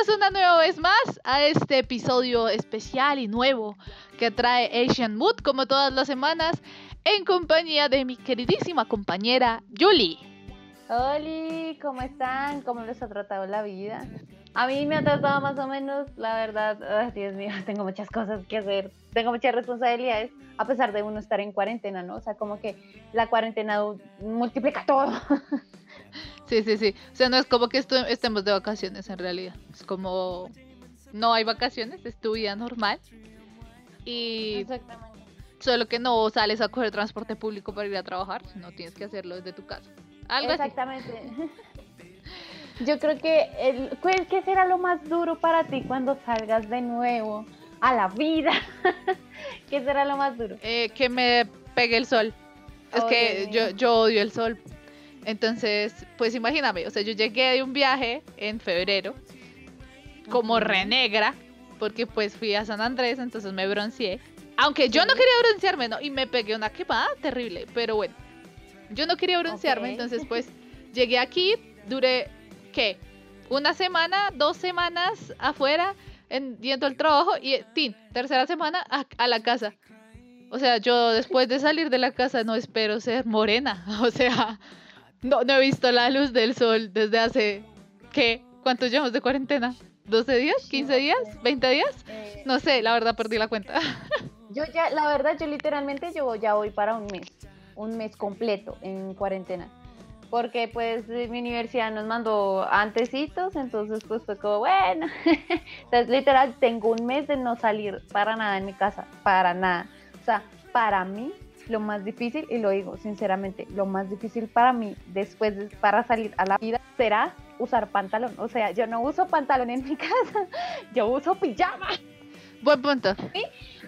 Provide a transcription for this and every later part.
Bienvenidos una nueva vez más a este episodio especial y nuevo que trae Asian Mood como todas las semanas en compañía de mi queridísima compañera Julie. Hola, ¿cómo están? ¿Cómo les ha tratado la vida? A mí me ha tratado más o menos, la verdad, ay, Dios mío, tengo muchas cosas que hacer, tengo muchas responsabilidades, a pesar de uno estar en cuarentena, ¿no? O sea, como que la cuarentena multiplica todo. Sí, sí, sí. O sea, no es como que estu- estemos de vacaciones en realidad. Es como no hay vacaciones, es tu vida normal. Y Exactamente. solo que no sales a coger transporte público para ir a trabajar, sino tienes que hacerlo desde tu casa. Algo así. Exactamente. Yo creo que, el, ¿cuál- ¿qué será lo más duro para ti cuando salgas de nuevo a la vida? ¿Qué será lo más duro? Eh, que me pegue el sol. Es Oh, que yo, yo odio el sol. Entonces, pues imagíname, o sea, yo llegué de un viaje en febrero, como Ujú. re negra, porque pues fui a San Andrés, entonces me bronceé. Aunque yo no quería broncearme, ¿no? Y me pegué una quemada terrible, pero bueno. Yo no quería broncearme, Ok. entonces pues llegué aquí, duré, ¿qué? Una semana, dos semanas afuera, en, yendo al trabajo y, tin, tercera semana a, a la casa. O sea, yo después de salir de la casa no espero ser morena. O sea, no, no he visto la luz del sol desde hace, ¿qué? ¿Cuántos llevamos de cuarentena? ¿12 días? ¿15 No días? sé. ¿20 días? Eh, No sé, la verdad perdí la cuenta. Yo ya, la verdad, yo literalmente yo ya voy para un mes, un mes completo en cuarentena. Porque pues mi universidad nos mandó antecitos, entonces pues fue como, bueno. Entonces literal tengo un mes de no salir para nada en mi casa, para nada. O sea, para mí lo más difícil, y lo digo sinceramente, lo más difícil para mí después de, para salir a la vida será usar pantalón. O sea, yo no uso pantalón en mi casa, yo uso pijama Buen punto.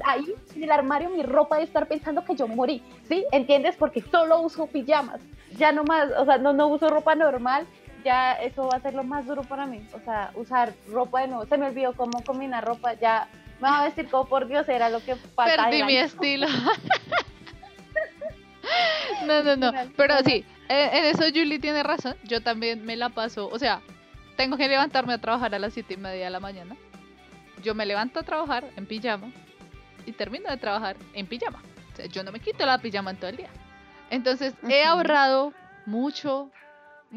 ahí en el armario mi ropa de estar pensando que yo morí, ¿sí? ¿Entiendes? Porque solo uso pijamas, ya no más, o sea, no, no uso ropa normal, ya eso va a ser lo más duro para mí, o sea, usar ropa de nuevo, se me olvidó cómo combinar ropa, ya me va a vestir como por Dios, era lo que falta Perdí mi estilo. no, no, no. Pero sí, eh, en eso Julie tiene razón. Yo también me la paso. O sea, tengo que levantarme a trabajar a las siete y media de la mañana. Yo me levanto a trabajar en pijama y termino de trabajar en pijama. O sea, yo no me quito la pijama en todo el día. Entonces, he ahorrado mucho.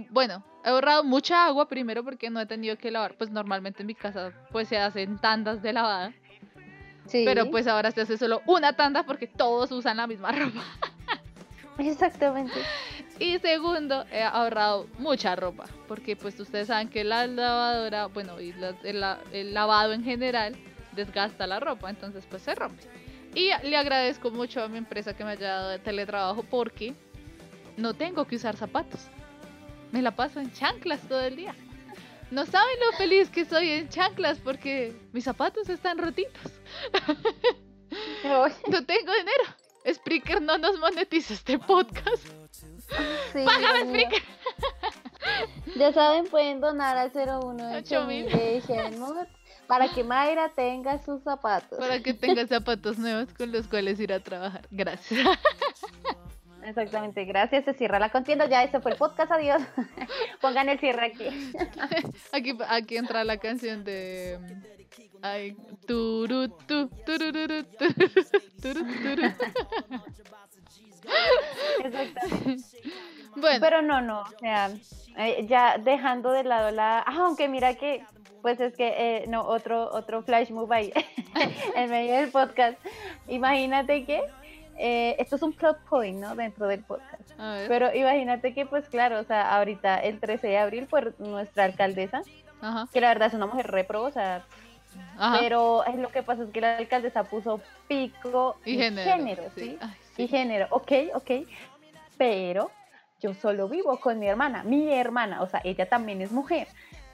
Bueno, he ahorrado mucha agua primero porque no he tenido que lavar. Pues normalmente en mi casa pues se hacen tandas de lavada. Sí, Pero pues ahora se hace solo una tanda porque todos usan la misma ropa. exactamente. Y segundo, he ahorrado mucha ropa. Porque pues ustedes saben que la lavadora, bueno, y la- el, el lavado en general desgasta la ropa. Entonces pues se rompe. Y le agradezco mucho a mi empresa que me haya dado de teletrabajo porque no tengo que usar zapatos. Me la paso en chanclas todo el día. No saben lo feliz que soy en chanclas porque mis zapatos están rotitos. No tengo dinero. Spreaker no nos monetiza este podcast. sí, Págame. Spreaker. Ya saben, pueden donar al 01 Ocho mil. de Shenmue para que Mayra tenga sus zapatos. Para que tenga zapatos nuevos con los cuales ir a trabajar. Gracias. Exactamente, gracias. Se cierra la contienda. Ya, ese fue el podcast. Adiós. Pongan el cierre aquí. Aquí, aquí entra la canción de. Ay, turu, tu, tururu. Bueno, Pero no, no. O sea, eh, ya dejando de lado la. Ah, aunque mira que. Pues es que, eh, no, otro, otro flash move ahí en medio del podcast. Imagínate que eh, esto es un plot point, ¿no? Dentro del podcast. Pero imagínate que, pues claro, o sea, ahorita el 13 de abril, pues nuestra alcaldesa, Ajá, que la verdad es una mujer repro, o sea, ajá. pero es lo que pasa es que la alcaldesa puso pico y género. género ¿sí? Ay, Y género, ok, ok. Pero yo solo vivo con mi hermana, mi hermana, o sea, ella también es mujer.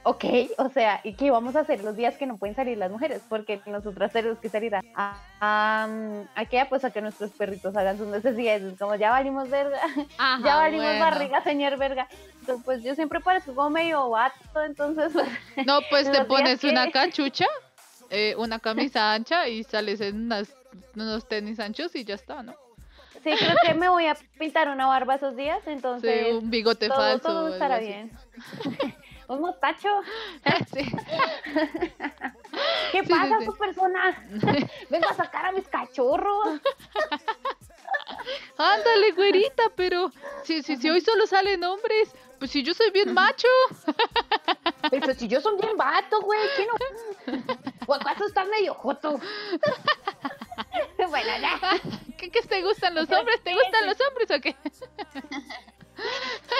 Ok, o sea, ¿y qué vamos a hacer los días que no pueden salir las mujeres? Porque nosotras tenemos que salir a, a, a, qué? Pues a que nuestros perritos hagan sus necesidades. Como ya valimos verga, ya valimos barriga, señor verga. Entonces, pues yo siempre parezco como medio vato, entonces. Pues, no, pues te pones una cachucha, eh, una camisa ancha y sales en unas, unos tenis anchos y ya está, ¿no? Sí, creo que me voy a pintar una barba esos días, entonces. Sí, un bigote falso. Todo estará bien. un mostacho. Sí. ¿Qué pasa, sí, persona? Vengo a sacar a mis cachorros. Ándale, güerita, pero si, si, si hoy solo salen hombres, pues si yo soy bien macho. Pero si yo soy bien vato, güey, ¿qué no? ¿O acaso está medio joto? bueno, ya. ¿Qué, ¿Qué, te gustan los hombres? ¿Te gustan los hombres o qué?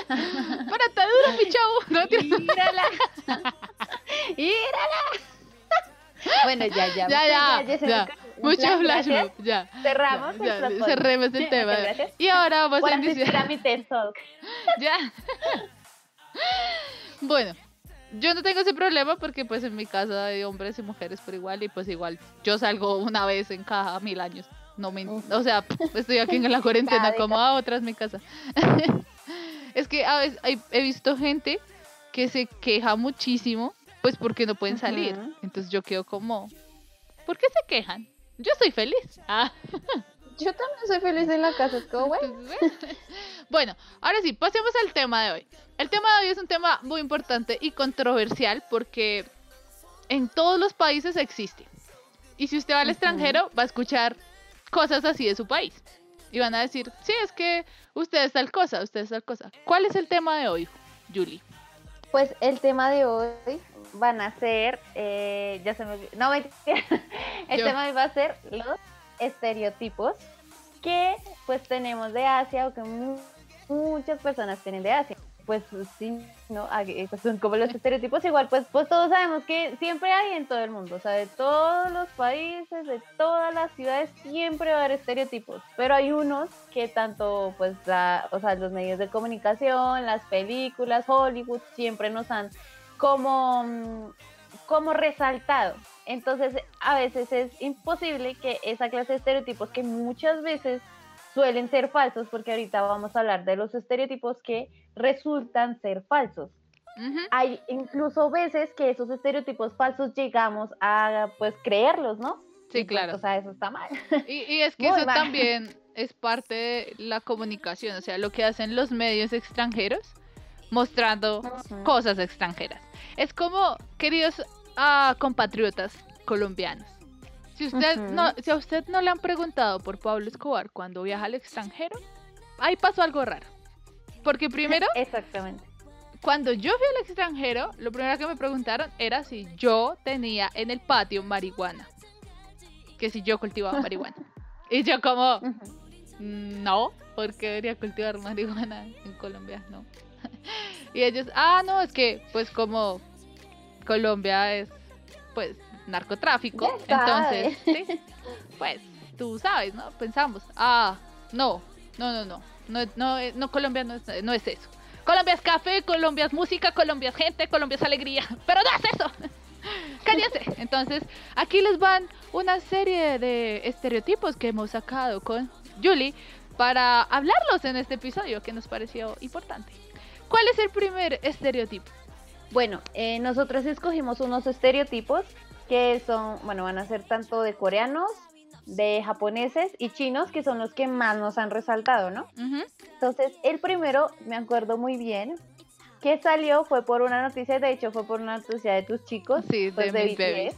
Para duro, mi chavo. No. ¡Írala! ¡Írala! Bueno, ya, ya. Ya, ya. ya, ya. Mucho flash ya. Cerramos ya, el Cerremos el tema. Y ahora vamos a iniciar. TED Talk. ya. bueno, yo no tengo ese problema porque pues en mi casa hay hombres y mujeres por igual y pues igual yo salgo una vez en cada mil años. No me, o sea, estoy aquí en la cuarentena como a otras mi casa. Es que a veces he visto gente que se queja muchísimo, pues porque no pueden salir. Entonces yo quedo como, ¿por qué se quejan? Yo soy feliz. Ah. Yo también soy feliz en la casa, es como bueno. bueno, ahora sí, pasemos al tema de hoy. El tema de hoy es un tema muy importante y controversial porque en todos los países existe. Y si usted va al extranjero, va a escuchar cosas así de su país. Y van a decir, sí, es que usted es tal cosa, usted es tal cosa. ¿Cuál es el tema de hoy, Julie? Pues el tema de hoy van a ser, eh, ya se me no me el tema de hoy va a ser los estereotipos que pues tenemos de Asia o que muchas personas tienen de Asia pues sí, ¿no? Eh, pues, son como los estereotipos igual, pues, pues todos sabemos que siempre hay en todo el mundo, o sea, de todos los países, de todas las ciudades, siempre va a haber estereotipos, pero hay unos que tanto, pues, la, o sea, los medios de comunicación, las películas, Hollywood, siempre nos han como, como resaltado. Entonces, a veces es imposible que esa clase de estereotipos que muchas veces suelen ser falsos, porque ahorita vamos a hablar de los estereotipos que resultan ser falsos. Hay incluso veces que esos estereotipos falsos llegamos a pues creerlos, ¿no? Sí, pues, claro. o sea, eso está mal. Y, es que eso también es parte de la comunicación, o sea, lo que hacen los medios extranjeros mostrando cosas extranjeras. Es como, queridos ah, compatriotas colombianos, si usted no, si a usted no le han preguntado por Pablo Escobar cuando viaja al extranjero, ahí pasó algo raro. Porque primero, exactamente. Cuando yo fui al extranjero, lo primero que me preguntaron era si yo tenía en el patio marihuana. Que si yo cultivaba marihuana. y yo como, no, porque debería cultivar marihuana en Colombia, no. y ellos, ah, no, es que pues como Colombia es pues narcotráfico, entonces, pues tú sabes, ¿no? Pensamos, ah, no, no, no, no, no, no, no Colombia no es, no es eso. Colombia es café, Colombia es música, Colombia es gente, Colombia es alegría, pero no es eso. Cállense. Entonces, aquí les van una serie de estereotipos que hemos sacado con Julie para hablarlos en este episodio que nos pareció importante. ¿Cuál es el primer estereotipo? Bueno, eh, nosotros escogimos unos estereotipos que son, bueno, van a ser tanto de coreanos, de japoneses y chinos, que son los que más nos han resaltado, ¿no? Entonces, el primero, me acuerdo muy bien, que salió fue por una noticia, de hecho fue por una noticia de tus chicos, sí, pues, de, de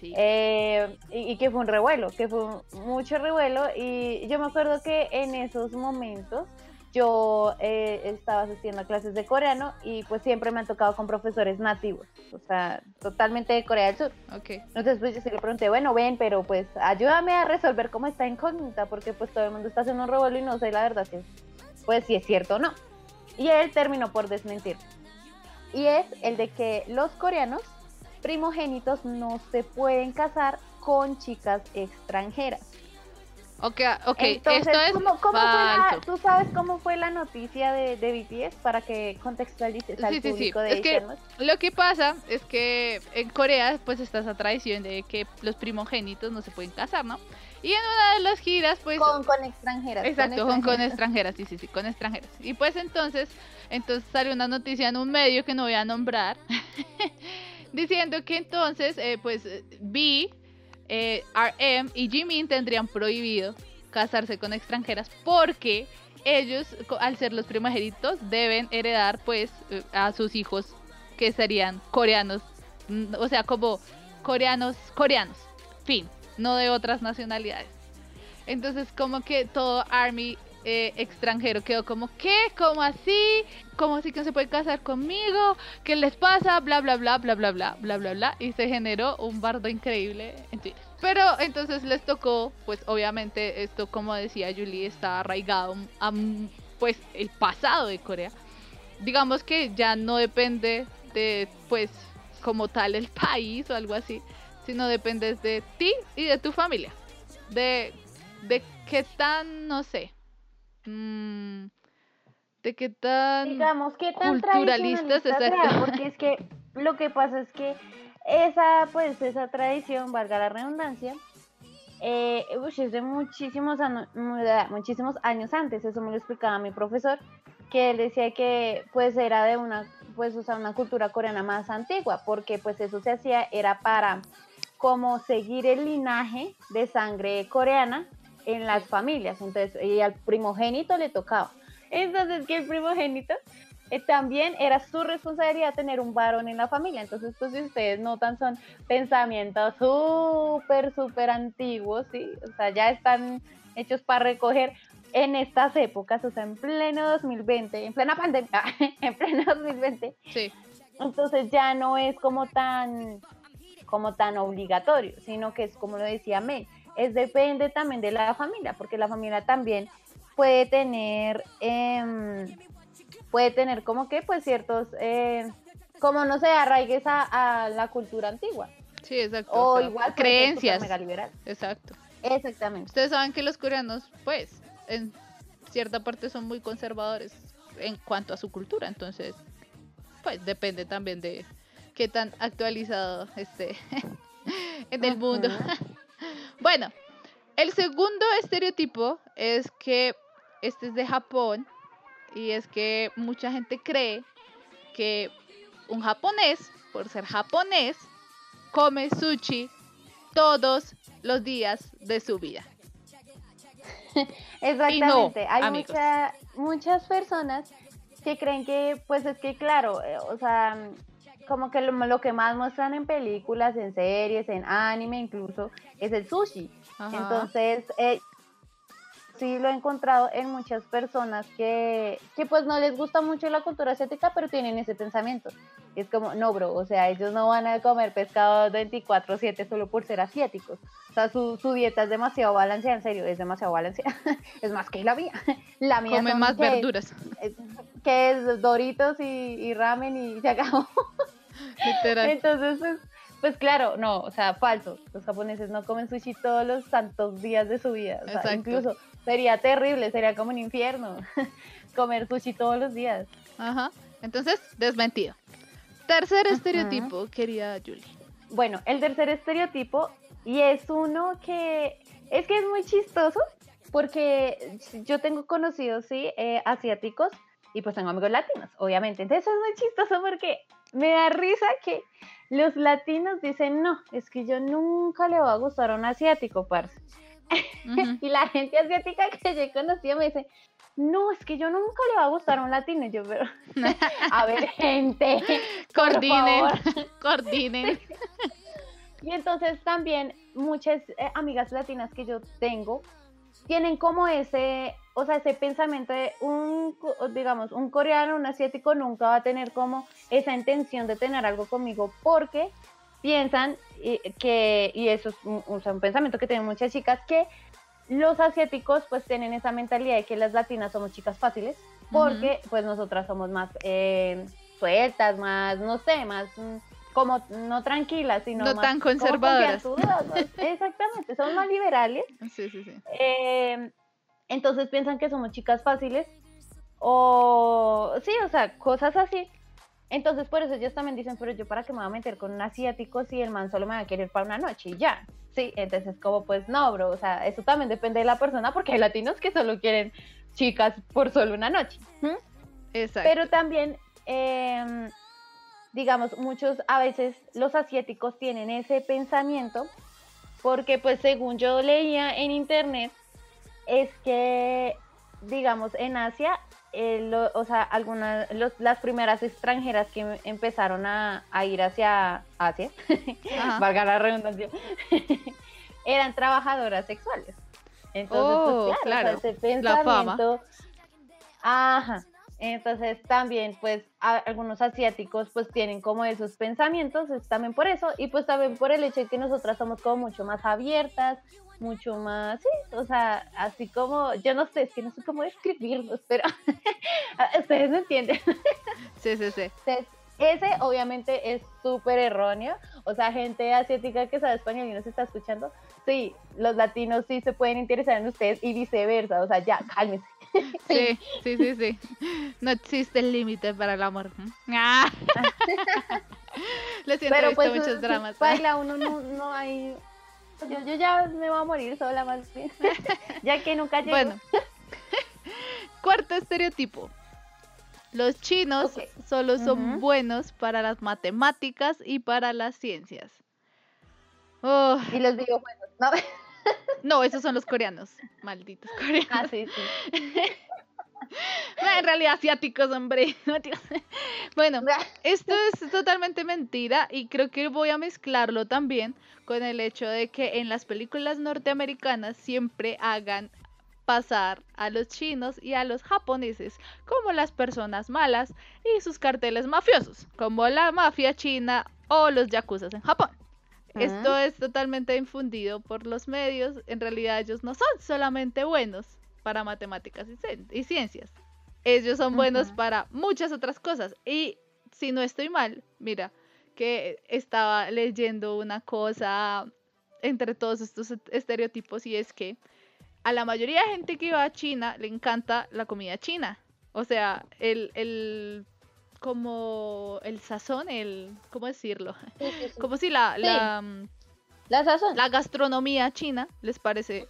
Sí. Eh, y, que fue un revuelo, que fue mucho revuelo y yo me acuerdo que en esos momentos yo eh, estaba asistiendo a clases de coreano y pues siempre me han tocado con profesores nativos, o sea, totalmente de Corea del Sur. Okay. Entonces pues yo se le pregunté, bueno, ven, pero pues ayúdame a resolver cómo está incógnita, porque pues todo el mundo está haciendo un revuelo y no sé la verdad es, pues si es cierto o no. Y él terminó por desmentir. Y es el de que los coreanos primogénitos no se pueden casar con chicas extranjeras. Ok, ok, Entonces, esto es ¿cómo, cómo fue la-. ¿tú sabes cómo fue la noticia de, de BTS para que contextualices al Sí, sí, sí. público de Es que lo que pasa es que en Corea pues está esa tradición de que los primogénitos no se pueden casar, ¿no? Y en una de las giras pues... Con, con extranjeras. Exacto, con, con extranjeras. extranjeras, sí, sí, sí, con extranjeras. Y pues entonces, entonces sale una noticia en un medio que no voy a nombrar, diciendo que entonces, eh, pues, B, eh, RM y Jimin tendrían prohibido casarse con extranjeras porque ellos, al ser los primogénitos, deben heredar, pues, eh, a sus hijos que serían coreanos, o sea, como coreanos, coreanos, fin, no de otras nacionalidades. Entonces, como que todo Army eh, extranjero quedó como, ¿qué? ¿Cómo así? ¿Cómo así que no se puede casar conmigo? ¿Qué les pasa? Bla, bla, bla, bla, bla, bla, bla, bla, bla. Y se generó un bardo increíble en Twitter. Pero entonces les tocó, pues obviamente esto, como decía Julie, está arraigado a pues el pasado de Corea. Digamos que ya no depende de, pues, como tal el país o algo así, sino depende de ti y de tu familia. De, de qué tan, no sé, mm, de qué tan... digamos que tan culturalistas, sea, exacto. porque es que lo que pasa es que esa pues esa tradición valga la redundancia eh, uy, es de muchísimos da- muchísimos años antes. Eso me lo explicaba mi profesor que él decía que pues era de una pues o sea, una cultura coreana más antigua porque pues eso se hacía era para como seguir el linaje de sangre coreana en las familias entonces y al primogénito le tocaba entonces que el primogénito eh, también era su responsabilidad tener un varón en la familia. Entonces, pues si ustedes notan, son pensamientos súper, súper antiguos, ¿sí? O sea, ya están hechos para recoger en estas épocas, o sea, en pleno 2020, en plena pandemia, en pleno 2020. Sí, Entonces ya no es como tan, como tan obligatorio, sino que es como lo decía Mel, es depende también de la familia, porque la familia también puede tener, em, puede tener como que pues ciertos, eh, como no sé, arraigues a, a la cultura antigua, sí, exacto. o o sea, igual creencias. liberal. Exacto. Exactamente. Ustedes saben que los coreanos, pues, en cierta parte son muy conservadores en cuanto a su cultura, entonces, pues, depende también de qué tan actualizado esté en el mundo. Ujú. bueno, el segundo estereotipo es que este es de Japón y es que mucha gente cree que un japonés, por ser japonés, come sushi todos los días de su vida. Exactamente. Hay amigos. mucha- muchas personas que creen que, pues es que claro, eh, o sea, como que lo, lo que más muestran en películas, en series, en anime incluso, es el sushi. Ajá. Entonces, eh, sí lo he encontrado en muchas personas que, que pues no les gusta mucho la cultura asiática, pero tienen ese pensamiento. Es como, no, bro, o sea, ellos no van a comer pescado 24/7 solo por ser asiáticos. O sea, su, su dieta es demasiado balanceada, en serio, es demasiado balanceada. es más que la mía. La mía Come más que- verduras, que es Doritos y, y ramen y se acabó. literal. Entonces, pues, pues claro, no, o sea, falso. Los japoneses no comen sushi todos los santos días de su vida. O sea, Exacto. incluso sería terrible, sería como un infierno comer sushi todos los días. Ajá. Entonces, desmentido. Tercer Ajá. estereotipo, querida Julie. Bueno, el tercer estereotipo, y es uno que es que es muy chistoso, porque yo tengo conocidos, sí, eh, asiáticos, y pues tengo amigos latinos, obviamente. Entonces es muy chistoso porque me da risa que los latinos dicen, no, es que yo nunca le va a gustar a un asiático, parce. Y la gente asiática que yo he conocido me dice, no, es que yo nunca le va a gustar a un latino. Y yo, pero, a ver, gente, Coordinen, coordinen. Y entonces también muchas eh, amigas latinas que yo tengo tienen como ese, o sea, ese pensamiento de un, digamos, un coreano, un asiático nunca va a tener como esa intención de tener algo conmigo porque piensan eh, que, y eso es un, o sea, un pensamiento que tienen muchas chicas, que los asiáticos pues tienen esa mentalidad de que las latinas somos chicas fáciles porque pues nosotras somos más eh, sueltas, más, no sé, más mm, como no tranquilas, sino No más tan conservadoras. Exactamente, son más liberales. Sí, sí, sí. eh, entonces piensan que somos chicas fáciles o sí, o sea, cosas así. Entonces por eso ellos también dicen, pero yo para qué me voy a meter con un asiático si el man solo me va a querer para una noche y ya. Sí, entonces como pues no, bro, o sea, eso también depende de la persona porque hay latinos que solo quieren chicas por solo una noche. ¿m? Exacto. Pero también, em, digamos, muchos, a veces los asiáticos tienen ese pensamiento, porque pues según yo leía en internet, es que, digamos, en Asia, eh, lo- o sea, algunas, los- las primeras extranjeras que em- empezaron a, a ir hacia Asia, valga la redundancia, eran trabajadoras sexuales. Entonces, Oh, pues, claro, o sea, claro, ese la fama. pensamiento. Ajá. Entonces también, pues, a- algunos asiáticos pues tienen como esos pensamientos, es también por eso, y pues también por el hecho de que nosotras somos como mucho más abiertas, mucho más, sí, o sea, así como, yo no sé, es que no sé cómo describirlos, pero ustedes me entienden. Sí, sí, sí. Entonces, ese obviamente es súper erróneo. O sea, gente asiática que sabe español y nos está escuchando, sí, los latinos sí se pueden interesar en ustedes y viceversa. O sea, ya, cálmense. Sí, sí, sí, sí. No existe el límite para el amor. Ah. Lo siento, he Pero visto pues, muchos dramas. baila uno no, no hay... Yo, yo ya me voy a morir sola más bien. ya que nunca llego. Bueno, cuarto estereotipo. Los chinos solo son buenos para las matemáticas y para las ciencias. Oh, Y los videojuegos, ¿no? no, esos son los coreanos. Malditos coreanos. ah, sí, sí. No, en realidad asiáticos, hombre. Bueno, esto es totalmente mentira y creo que voy a mezclarlo también con el hecho de que en las películas norteamericanas siempre hagan pasar a los chinos y a los japoneses como las personas malas y sus carteles mafiosos, como la mafia china o los yakuzas en Japón. Esto es totalmente infundido por los medios. En realidad ellos no son solamente buenos para matemáticas y, cien- y ciencias. Ellos son buenos para muchas otras cosas. Y si no estoy mal, mira, que estaba leyendo una cosa entre todos estos est- estereotipos y es que a la mayoría de gente que va a China le encanta la comida china. O sea, el, el como el sazón, el, ¿cómo decirlo? Sí, sí, sí. Como si la, la, mm, La sazón. la gastronomía china les parece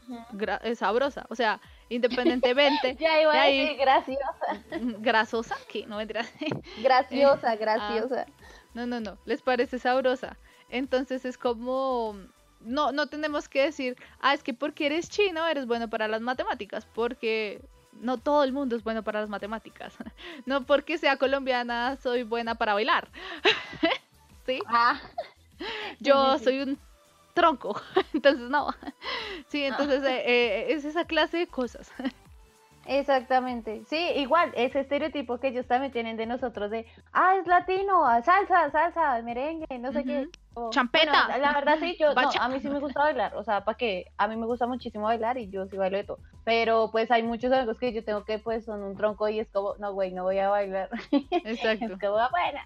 eh, sabrosa. O sea, independientemente Ya iba de a ahí- decir graciosa, grasosa, que no vendrá. graciosa, ah. graciosa. No, no, no, les parece sabrosa. Entonces es como no no tenemos que decir, "Ah, es que porque eres chino eres bueno para las matemáticas", porque no todo el mundo es bueno para las matemáticas. No porque sea colombiana soy buena para bailar. ¿Sí? Ah, Yo soy un tronco, entonces no. Sí, entonces eh, eh, es esa clase de cosas. Exactamente, sí, igual, ese estereotipo que ellos también tienen de nosotros de, ah, es latino, ah, salsa, salsa, merengue, no sé qué. O- Champeta. bueno, la verdad sí, yo, no, a mí sí me gusta bailar, o sea, para que, a mí me gusta muchísimo bailar y yo sí bailo de todo, pero pues hay muchos amigos que yo tengo que pues son un tronco y es como, no, güey, no voy a bailar, Exacto. es como, "Ah, bueno,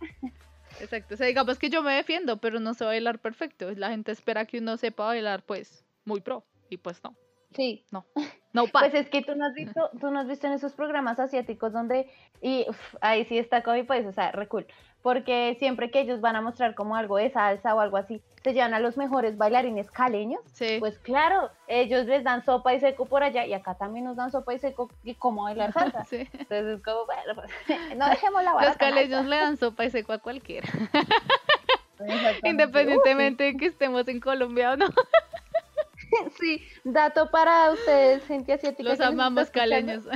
Exacto. O sea, digamos que yo me defiendo, pero no sé bailar perfecto. La gente espera que uno sepa bailar, pues, muy pro. Y pues no. Sí, No pasa. Pues es que tú no has visto, tú no has visto en esos programas asiáticos donde, y uf, ahí sí está mi país, o sea, re cool, porque siempre que ellos van a mostrar como algo de salsa o algo así, se llevan a los mejores bailarines caleños, sí. pues claro, ellos les dan sopa y seco por allá, y acá también nos dan sopa y seco y cómo bailar salsa. Sí. Entonces es como, bueno, pues, no dejemos la vara Los caleños le dan sopa y seco a cualquiera. Independientemente de que estemos en Colombia o no. Sí. dato para ustedes, gente asiática. Los amamos caleños.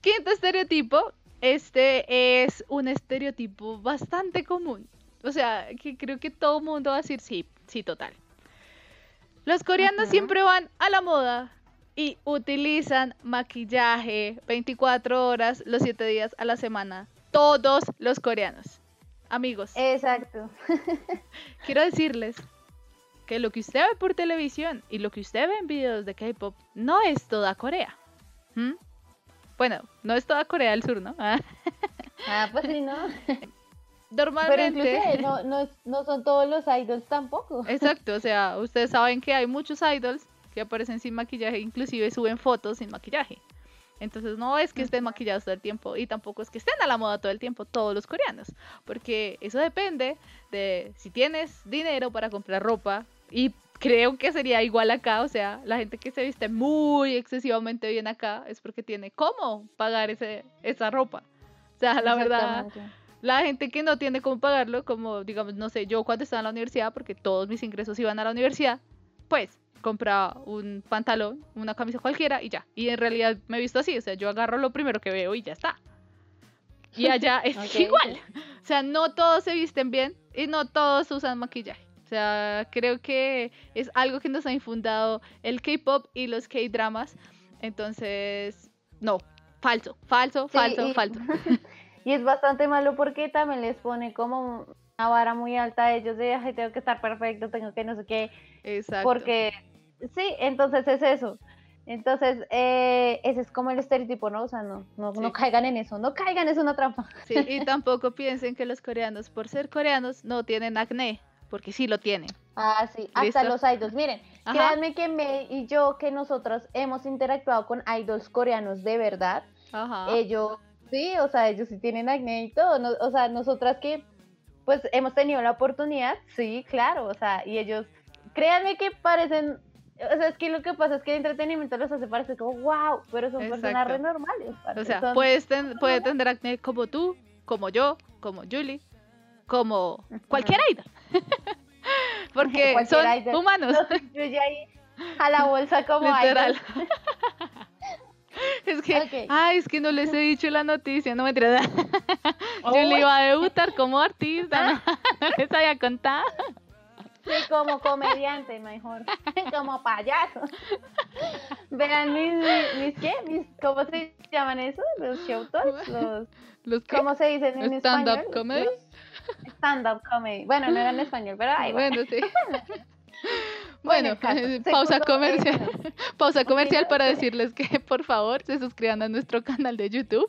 Quinto estereotipo. Este es un estereotipo bastante común. O sea, que creo que todo el mundo va a decir sí, sí, total. Los coreanos siempre van a la moda y utilizan maquillaje 24 horas los 7 días a la semana. Todos los coreanos. Amigos, Exacto. quiero decirles que lo que usted ve por televisión y lo que usted ve en videos de K-pop no es toda Corea. ¿Mm? Bueno, no es toda Corea del Sur, ¿no? Ah, Ah, pues sí, ¿no? Pero normalmente... inclusive no, no, no son todos los idols tampoco. Exacto, o sea, ustedes saben que hay muchos idols que aparecen sin maquillaje, inclusive suben fotos sin maquillaje. Entonces no es que estén maquillados todo el tiempo y tampoco es que estén a la moda todo el tiempo todos los coreanos, porque eso depende de si tienes dinero para comprar ropa y creo que sería igual acá, o sea, la gente que se viste muy excesivamente bien acá es porque tiene cómo pagar ese, esa ropa. O sea, la verdad, la gente que no tiene cómo pagarlo, como digamos, no sé, yo cuando estaba en la universidad, porque todos mis ingresos iban a la universidad, pues compraba un pantalón, una camisa cualquiera y ya. Y en realidad me he visto así, o sea, yo agarro lo primero que veo y ya está. Y allá es igual. O sea, no todos se visten bien y no todos usan maquillaje. O sea, creo que es algo que nos ha infundado el K-pop y los K-dramas. Entonces, no, falso, falso, Sí, falso, y- falso. Y es bastante malo porque también les pone como una vara muy alta a ellos de, "Ay, tengo que estar perfecto, tengo que no sé qué, Exacto. porque sí, entonces es eso. Entonces, eh, ese es como el estereotipo, ¿no? O sea, no, no, caigan en eso, no caigan, es una trampa. Sí, y tampoco piensen que los coreanos, por ser coreanos, no tienen acné, porque sí lo tienen. Ah, sí, hasta los idols. Miren, Ajá. créanme que me y yo, que nosotros hemos interactuado con idols coreanos de verdad, Ajá. ellos, sí, o sea, ellos sí tienen acné y todo, no- o sea, nosotras que, pues, hemos tenido la oportunidad, sí, claro, o sea, y ellos, créanme que parecen, o sea, es que lo que pasa es que el entretenimiento los hace parecer como, wow, pero son personas Exacto. re normales. o sea, son- puedes ten- puede tener acné como tú, como yo, como Julie, como cualquier idol. porque Cualquier son humanos, incluye ahí a la bolsa como literal. idol. es que, ay, es que no les he dicho la noticia, no me Julie Uy. iba a debutar como artista, no les había contado. Sí, como comediante, mejor. como payaso. Vean mis, mis, ¿qué? Mis, ¿Cómo se llaman eso? Los show talks, los, Los ¿cómo se dicen en ¿Stand-up español? comedy? Los Stand-up comedy. Bueno, no era en español, pero ay, bueno. bueno, sí. Bueno, eh, pausa comercial. Pausa comercial para decirles que por favor se suscriban a nuestro canal de YouTube,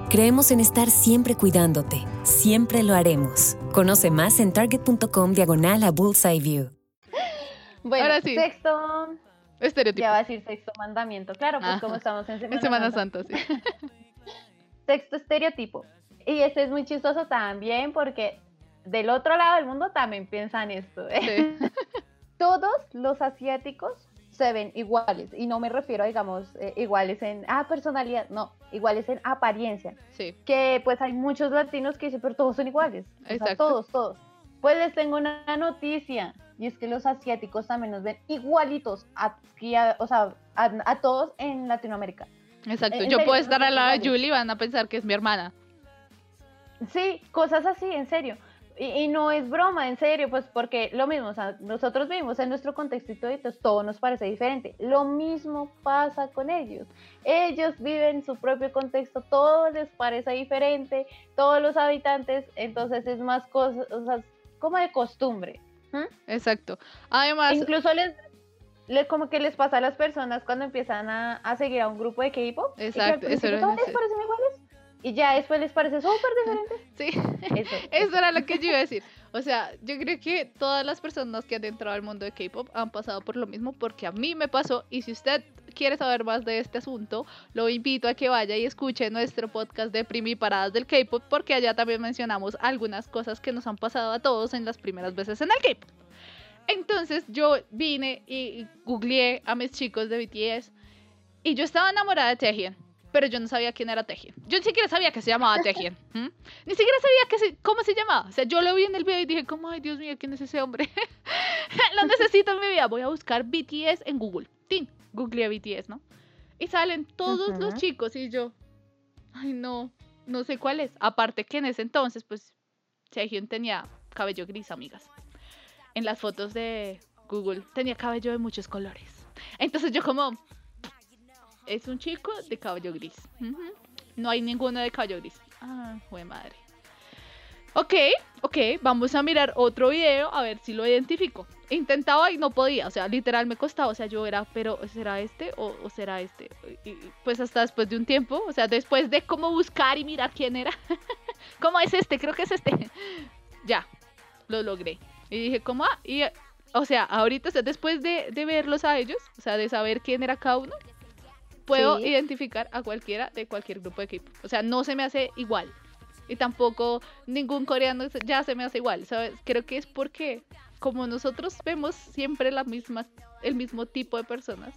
Creemos en estar siempre cuidándote. Siempre lo haremos. Conoce más en target.com diagonal a Bullseye View. Bueno, Ahora sí. sexto, Estereotipo. ya va a decir sexto mandamiento. Claro, pues Ajá. como estamos en Semana, En Semana Santa. Santa, sí. Sexto estereotipo. Y este es muy chistoso también porque del otro lado del mundo también piensan esto. ¿eh? Sí. Todos los asiáticos se ven iguales. Y no me refiero a, digamos, eh, iguales en ah, personalidad, no, iguales en apariencia. sí. Que pues hay muchos latinos que dicen, pero todos son iguales. O sea, Exacto. todos, todos. Pues les tengo una noticia. Y es que los asiáticos también nos ven igualitos aquí a, o sea, a, a todos en Latinoamérica. Exacto. En Yo puedo estar al lado de. Julie y van a pensar que es mi hermana. Sí, cosas así, en serio. Y, y no es broma, en serio, pues porque lo mismo, o sea, nosotros vivimos en nuestro contexto y todo, entonces todo nos parece diferente. Lo mismo pasa con ellos. Ellos viven su propio contexto, todo les parece diferente, todos los habitantes, entonces es más cosas, o sea, como de costumbre. Exacto. Además, Incluso les, le- como que les pasa a las personas cuando empiezan a, a seguir a un grupo de K-pop. y que al Exacto, eso les decir. parecen iguales y ya después les parece súper diferente. sí. Eso, Eso era lo que yo iba a decir. O sea, yo creo que todas las personas que han entrado al mundo de K-pop han pasado por lo mismo porque a mí me pasó y si usted quiere saber más de este asunto, lo invito a que vaya y escuche nuestro podcast de Primiparadas del K-pop porque allá también mencionamos algunas cosas que nos han pasado a todos en las primeras veces en el K-pop. Entonces yo vine y googleé a mis chicos de BTS y yo estaba enamorada de Taehyung, pero yo no sabía quién era Taehyung. Yo ni siquiera sabía que se llamaba Taehyung. ¿m? Ni siquiera sabía que se- cómo se llamaba. O sea, yo lo vi en el video y dije, como, ay, Dios mío, ¿quién es ese hombre? lo necesito en mi vida. Voy a buscar BTS en Google. Tin, googleé BTS, ¿no? Y salen todos los Ujú. chicos y yo, ay, no, no sé cuál es. Aparte que en ese entonces, pues, Taehyung tenía cabello gris, amigas. en las fotos de Google tenía cabello de muchos colores. Entonces yo como, es un chico de cabello gris. No hay ninguno de cabello gris. Ah, jue madre. Ok, ok, vamos a mirar otro video a ver si lo identifico. Intentaba y no podía, o sea, literal me costaba, o sea, yo era, pero ¿será este o, o será este? Y, pues hasta después de un tiempo, o sea, después de cómo buscar y mirar quién era, ¿cómo es este? Creo que es este. ya, lo logré. Y dije, ¿cómo? Y, o sea, ahorita, o sea, después de, de verlos a ellos, o sea, de saber quién era cada uno, puedo Sí. identificar a cualquiera de cualquier grupo de equipo. O sea, no se me hace igual. Y tampoco ningún coreano ya se me hace igual, ¿sabes? Creo que es porque como nosotros vemos siempre la misma, el mismo tipo de personas,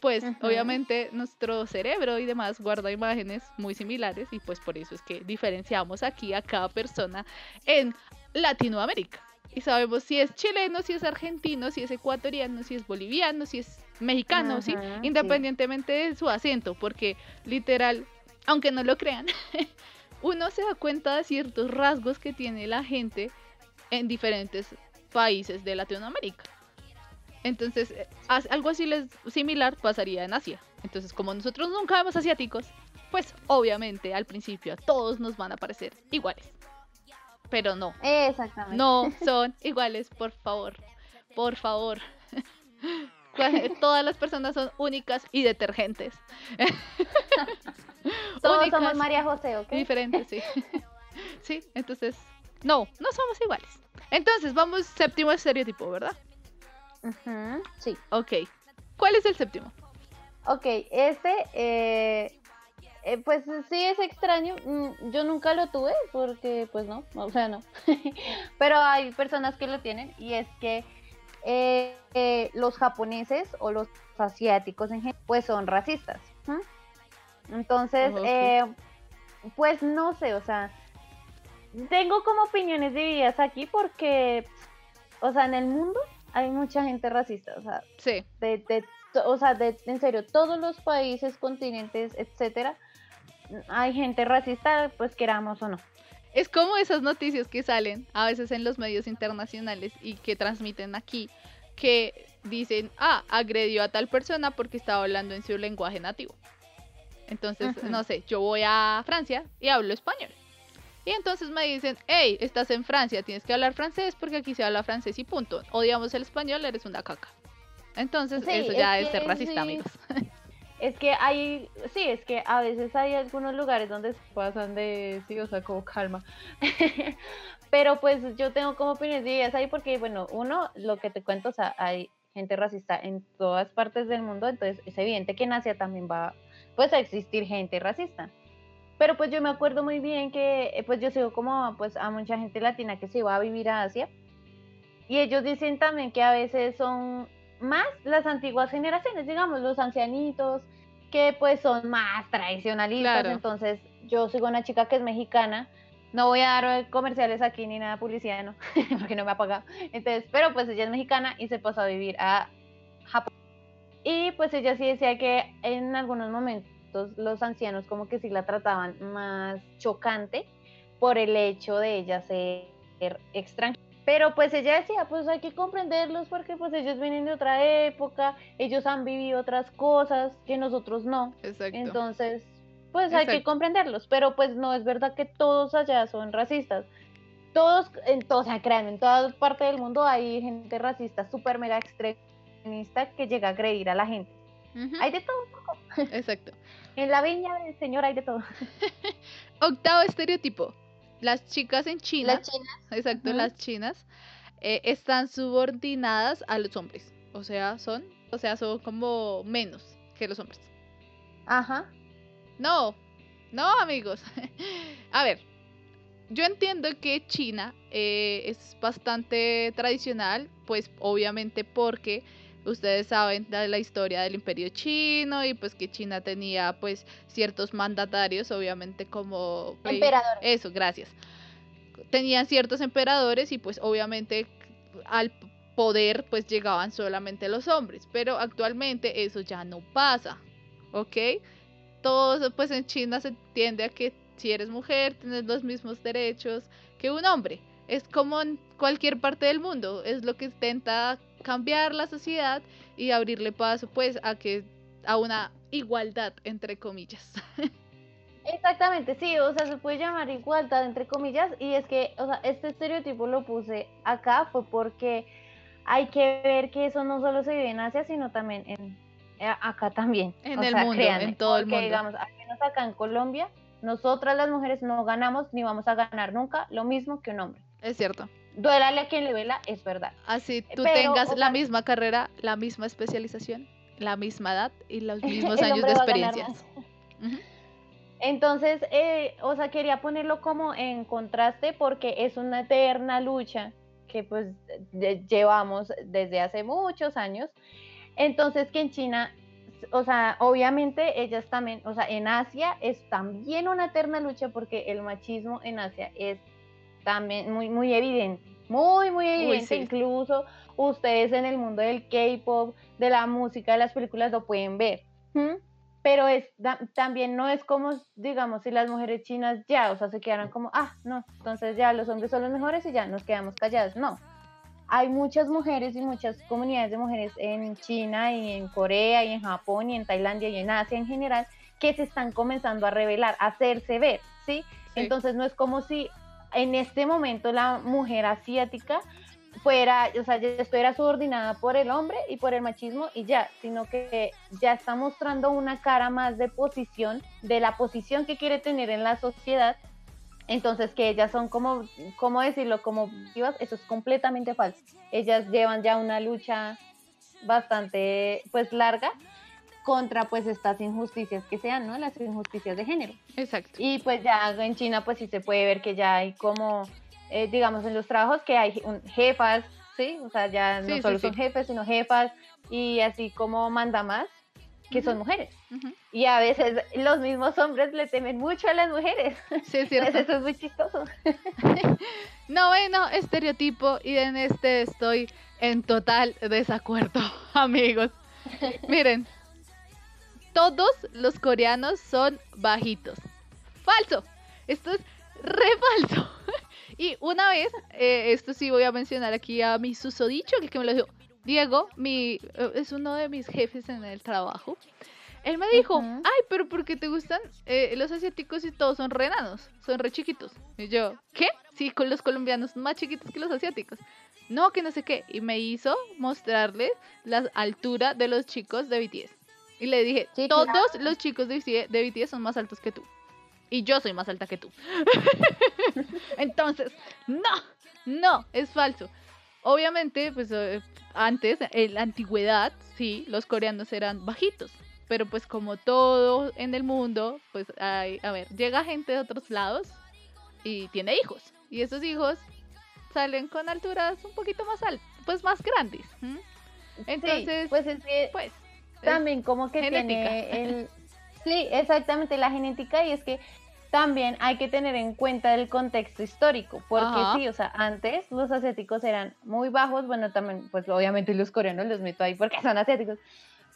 pues obviamente nuestro cerebro y demás guarda imágenes muy similares y pues por eso es que diferenciamos aquí a cada persona en Latinoamérica. Y sabemos si es chileno, si es argentino, si es ecuatoriano, si es boliviano, si es mexicano, ¿sí? Ajá, sí. Independientemente de su acento, porque literal, aunque no lo crean, uno se da cuenta de ciertos rasgos que tiene la gente en diferentes países de Latinoamérica. Entonces, eh, algo así les, similar pasaría en Asia. Entonces, como nosotros nunca vemos asiáticos, pues obviamente al principio a todos nos van a parecer iguales. Pero no, Exactamente. no son iguales, por favor. Por favor. Todas las personas son únicas y detergentes. Todos Únicas somos María José, ¿ok? diferentes, sí. sí, entonces, no, no somos iguales. Entonces, vamos séptimo estereotipo, ¿verdad? Sí. Ok. ¿Cuál es el séptimo? Ok, este, eh, eh, pues sí es extraño. mm, Yo nunca lo tuve porque, pues no, o sea, no. Pero hay personas que lo tienen y es que eh, eh, los japoneses o los asiáticos en general, pues son racistas. Entonces, sí. eh, pues no sé, o sea, tengo como opiniones divididas aquí porque, o sea, en el mundo hay mucha gente racista, o sea, Sí, de, o sea, de, en serio, todos los países, continentes, etcétera, hay gente racista, pues queramos o no. Es como esas noticias que salen a veces en los medios internacionales y que transmiten aquí, que dicen, ah, agredió a tal persona porque estaba hablando en su lenguaje nativo. Entonces, no sé, yo voy a Francia y hablo español. Y entonces me dicen, hey, estás en Francia, tienes que hablar francés porque aquí se habla francés y punto. Odiamos el español, eres una caca. Entonces, Sí, eso ya es es ser racista, sí. amigos. Es que hay, sí, es que a veces hay algunos lugares donde se pasan de, sí, o sea, como calma. Pero pues yo tengo como opiniones divididas ahí porque, bueno, uno, lo que te cuento, o sea, hay gente racista en todas partes del mundo, entonces es evidente que en Asia también va, pues, a existir gente racista. Pero pues yo me acuerdo muy bien que, eh, pues yo sigo como, pues, a mucha gente latina que se va a vivir a Asia. Y ellos dicen también que a veces son más las antiguas generaciones, digamos, los ancianitos, que pues son más tradicionalistas. Claro. Entonces, yo sigo una chica que es mexicana. No voy a dar eh, comerciales aquí ni nada publicidad, no, porque no me ha pagado. Entonces, pero pues ella es mexicana y se pasó a vivir a Japón. Y pues ella sí decía que en algunos momentos los ancianos como que sí la trataban más chocante por el hecho de ella ser extranjera. Pero pues ella decía, pues hay que comprenderlos porque pues ellos vienen de otra época, ellos han vivido otras cosas que nosotros no. Exacto. Entonces, pues hay que comprenderlos, pero pues no es verdad que todos allá son racistas. Todos, en o sea, créanme, en toda parte del mundo hay gente racista, súper mega extremista que llega a agredir a la gente. Hay de todo, Exacto. en la viña del señor hay de todo. Octavo estereotipo. Las chicas en China, Las chinas, exacto, las chinas, eh, están subordinadas a los hombres. O sea, son, o sea, son como menos que los hombres. ajá, No, no, amigos. A ver, yo entiendo que China eh, es bastante tradicional, pues obviamente porque ustedes saben de la historia del imperio chino y pues que China tenía pues ciertos mandatarios, obviamente como... rey- emperador. Eso, gracias. Tenían ciertos emperadores y pues obviamente al poder pues llegaban solamente los hombres, pero actualmente eso ya no pasa, ¿ok? Todos pues en China se entiende a que si eres mujer tienes los mismos derechos que un hombre. es como en cualquier parte del mundo, es lo que intenta cambiar la sociedad y abrirle paso pues a que a una igualdad entre comillas. Exactamente, sí, o sea, se puede llamar igualdad entre comillas y es que, o sea, este estereotipo lo puse acá fue porque hay que ver que eso no solo se vive en Asia, sino también en eh, acá también. En el mundo, en todo el mundo. digamos, al menos acá en Colombia, nosotras las mujeres no ganamos ni vamos a ganar nunca lo mismo que un hombre. Es cierto. Duélale a quien le vela, es verdad. Así tú tengas la misma carrera, la misma especialización, la misma edad y los mismos años de experiencia. Entonces, eh, o sea, quería ponerlo como en contraste porque es una eterna lucha que pues llevamos desde hace muchos años. Entonces, que en China, o sea, obviamente ellas también, o sea, en Asia es también una eterna lucha porque el machismo en Asia es también muy, muy evidente, muy, muy evidente. Incluso ustedes en el mundo del K-pop, de la música, de las películas lo pueden ver. Pero es también no es como, digamos, si las mujeres chinas ya, o sea, se quedaran como, ah, no, entonces ya los hombres son los mejores y ya nos quedamos callados. No. Hay muchas mujeres y muchas comunidades de mujeres en China y en Corea y en Japón y en Tailandia y en Asia en general que se están comenzando a revelar, a hacerse ver, ¿sí? Entonces no es como si en este momento la mujer asiática fuera, o sea, esto era subordinada por el hombre y por el machismo y ya, sino que ya está mostrando una cara más de posición, de la posición que quiere tener en la sociedad. Entonces, que ellas son como, ¿cómo decirlo? Como vivas, eso es completamente falso. Ellas llevan ya una lucha bastante, pues, larga contra pues estas injusticias que sean, ¿no? Las injusticias de género. Exacto. Y pues ya en China pues sí se puede ver que ya hay como, eh, digamos, en los trabajos que hay jefas, ¿sí? O sea, ya no solo son jefes, sino jefas y así como manda más, que son mujeres. Y a veces los mismos hombres le temen mucho a las mujeres. Sí, es cierto. eso es muy chistoso. no, bueno, estereotipo y en este estoy en total desacuerdo, amigos. Miren, todos los coreanos son bajitos. Falso. Esto es re falso. y una vez, eh, esto sí voy a mencionar aquí a mi susodicho, que, que me lo dijo. Diego, mi, eh, es uno de mis jefes en el trabajo. Él me dijo, ay, pero ¿por qué te gustan eh, los asiáticos y todos son re enanos? Son re chiquitos. Y yo, ¿qué? Sí, con los colombianos más chiquitos que los asiáticos. No, que no sé qué. Y me hizo mostrarles la altura de los chicos de BTS. Y le dije, todos los chicos de BTS son más altos que tú. Y yo soy más alta que tú. Entonces, no, no, es falso. Obviamente, pues eh, antes, en la antigüedad, sí, los coreanos eran bajitos. Pero pues como todo en el mundo, pues hay, a ver, llega gente de otros lados y tiene hijos. Y esos hijos salen con alturas un poquito más altas, pues más grandes. Entonces, pues es que pues también como que tiene el... Sí, exactamente, la genética y es que también hay que tener en cuenta el contexto histórico, porque sí, o sea, antes los asiáticos eran muy bajos, bueno, también, pues obviamente los coreanos los meto ahí porque son asiáticos,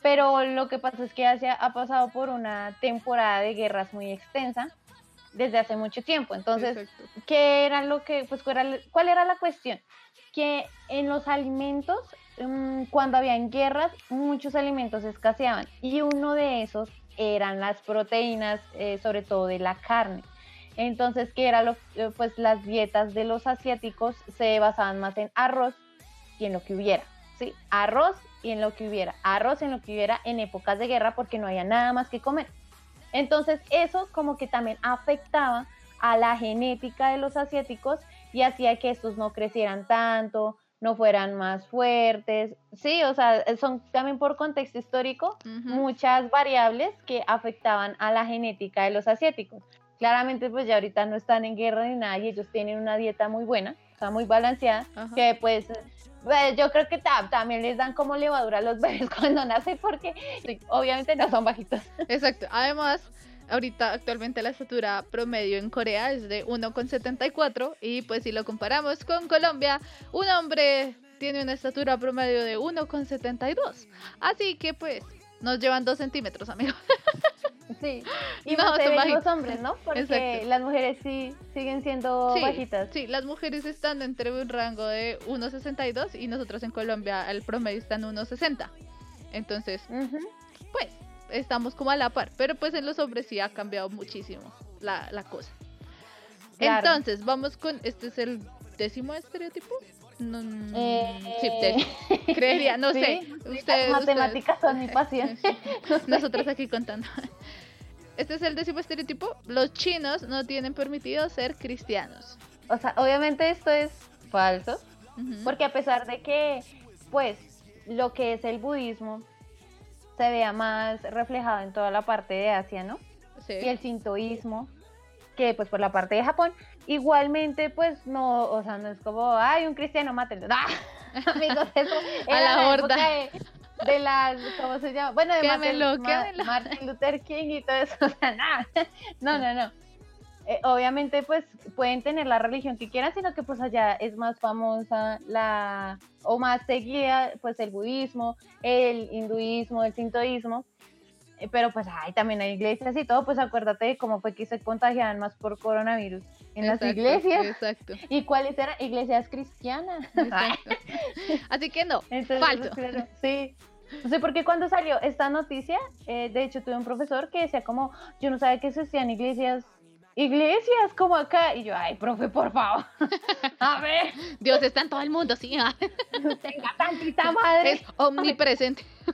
pero lo que pasa es que Asia ha pasado por una temporada de guerras muy extensa desde hace mucho tiempo, entonces, ¿qué era lo que, pues, cuál era la cuestión? Que en los alimentos cuando habían guerras, muchos alimentos escaseaban y uno de esos eran las proteínas, eh, sobre todo de la carne. Entonces, que era lo, pues las dietas de los asiáticos se basaban más en arroz y en lo que hubiera, ¿sí? Arroz y en lo que hubiera, arroz en lo que hubiera en épocas de guerra porque no había nada más que comer. Entonces, eso como que también afectaba a la genética de los asiáticos y hacía que estos no crecieran tanto, no fueran más fuertes. Sí, o sea, son también por contexto histórico muchas variables que afectaban a la genética de los asiáticos. Claramente, pues ya ahorita no están en guerra ni nada y ellos tienen una dieta muy buena, o sea, muy balanceada, que pues, pues, yo creo que también les dan como levadura a los bebés cuando nacen porque obviamente no son bajitos. Exacto. Además, ahorita actualmente la estatura promedio en Corea es de 1,74 y pues si lo comparamos con Colombia, un hombre tiene una estatura promedio de 1,72. Así que pues nos llevan 2 centímetros, amigos. Sí. Y No, bajitos. los hombres, ¿no? Porque Exacto. las mujeres sí siguen siendo Sí, bajitas. sí, las mujeres están entre un rango de 1,62 y nosotros en Colombia el promedio está en 1,60. Entonces, pues, estamos como a la par. Pero pues en los hombres sí ha cambiado muchísimo la, la cosa. Claro. Entonces, vamos con, este es el décimo estereotipo. No, mm, Eh, sí, décimo. Creería, no sí, sé. Las Ustedes, matemáticas son mi pasión. Nosotros aquí contando. Este es el décimo estereotipo. Los chinos no tienen permitido ser cristianos. O sea, obviamente esto es falso, porque a pesar de que, pues, lo que es el budismo se vea más reflejado en toda la parte de Asia, ¿no? Sí. Y el sintoísmo, que pues por la parte de Japón, igualmente, pues no, o sea, no es como, ay, un cristiano, mátenlo. ¡Ah! Amigos, eso A la horda. de, de las, ¿cómo se llama? Bueno, de Martin. Martin Luther King y todo eso, o sea, nada. No, no, no. Eh, obviamente, pues pueden tener la religión que quieran, sino que pues allá es más famosa la, o más seguida, pues el budismo, el hinduismo, el sintoísmo. Eh, Pero pues ay, también hay iglesias y todo, pues acuérdate de cómo fue que se contagiaban más por coronavirus en las iglesias. Exacto. ¿Y cuáles eran? Iglesias cristianas. Así que no, Entonces, falso. pues, claro, sí. No sé por qué cuando salió esta noticia, eh, de hecho tuve un profesor que decía como, yo no sabía que existían iglesias, iglesias como acá. Y yo, ay, profe, por favor. A ver, Dios está en todo el mundo, sí. ah. tenga tantita madre. Es omnipresente.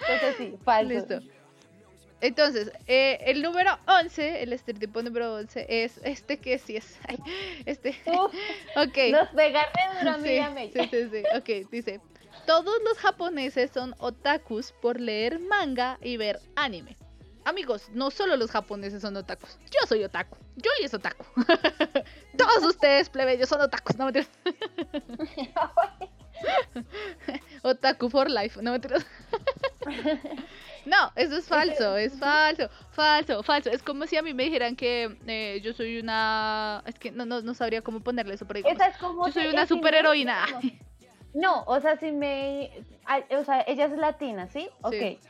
Entonces sí, falso. Listo. Entonces, eh, el número 11, el estereotipo número 11 es este que sí es. ay, este. Uf, Ok. nos pegaste duro, Sí, sí, sí, sí. Ok, dice. Todos los japoneses son otakus por leer manga y ver anime. Amigos, no solo los japoneses son otakus. Yo soy otaku. Yo es otaku. Todos ustedes, plebeyos, son otakus. No mentiras. otaku for life. No mentiras. No, eso es falso, es falso, falso, falso. Es como si a mí me dijeran que eh, yo soy una... Es que no, no, no sabría cómo ponerle eso, pero digamos, Esa es como yo soy una me- superheroína. No, o sea, si me. O sea, ella es latina, ¿sí? Ok.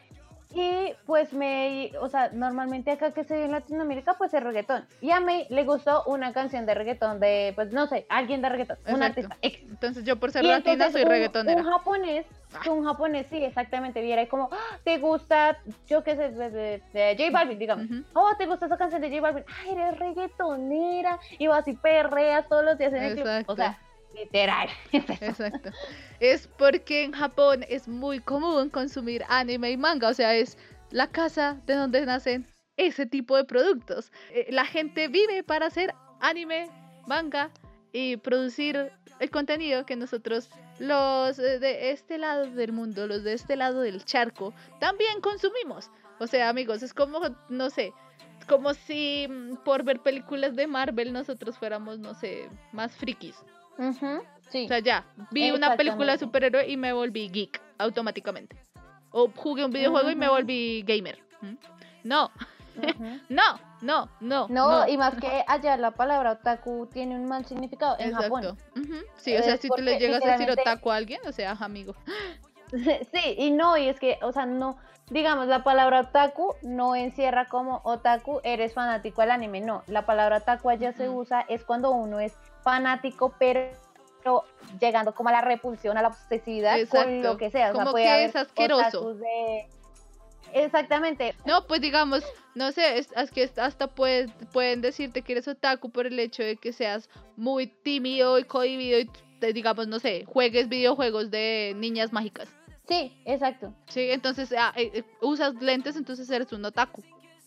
Y pues me. O sea, normalmente acá que se ve en Latinoamérica, pues es reggaetón. Y a mí le gustó una canción de reggaetón de. Pues no sé, alguien de reggaetón. Un Exacto. artista. X. Entonces yo por ser Y latina soy un- reggaetonera. Un japonés, que un japonés, sí, exactamente, viera y como, "Ah, ¿te gusta, yo qué sé, de, de- de J Balvin, digamos? Oh, ¿te gusta esa canción de J Balvin? Ay, eres reggaetonera. Y vas y perreas todos los días en el. O sea, literal. Exacto. Es porque en Japón es muy común consumir anime y manga, o sea, es la casa de donde nacen ese tipo de productos. Eh, La gente vive para hacer anime, manga y producir el contenido que nosotros los eh, de este lado del mundo, los de este lado del charco, también consumimos. O sea, amigos, es como, no sé, como si mm, por ver películas de Marvel nosotros fuéramos, no sé, más frikis. Ujú, Sí. O sea, ya, vi una película de superhéroe y me volví geek automáticamente. O jugué un videojuego y me volví gamer. ¿Mm? No, no, no, no. No, y más que allá la palabra otaku tiene un mal significado en Exacto. Japón. Sí, o sea, si tú le llegas a decir otaku a alguien, o sea, amigo. Sí, y no, y es que, o sea, no, digamos, la palabra otaku no encierra como otaku, eres fanático al anime, no, la palabra otaku allá se usa es cuando uno es fanático, pero llegando como a la repulsión, a la obsesividad con Exacto. lo que sea, o sea, Como puede que es asqueroso. de... Exactamente, No, pues digamos, no sé, es, es que hasta puedes, pueden decirte que eres otaku por el hecho de que seas muy tímido y cohibido y digamos, no sé, juegues videojuegos de niñas mágicas. sí, exacto. Sí, entonces ah, eh, eh, usas lentes, entonces eres un otaku.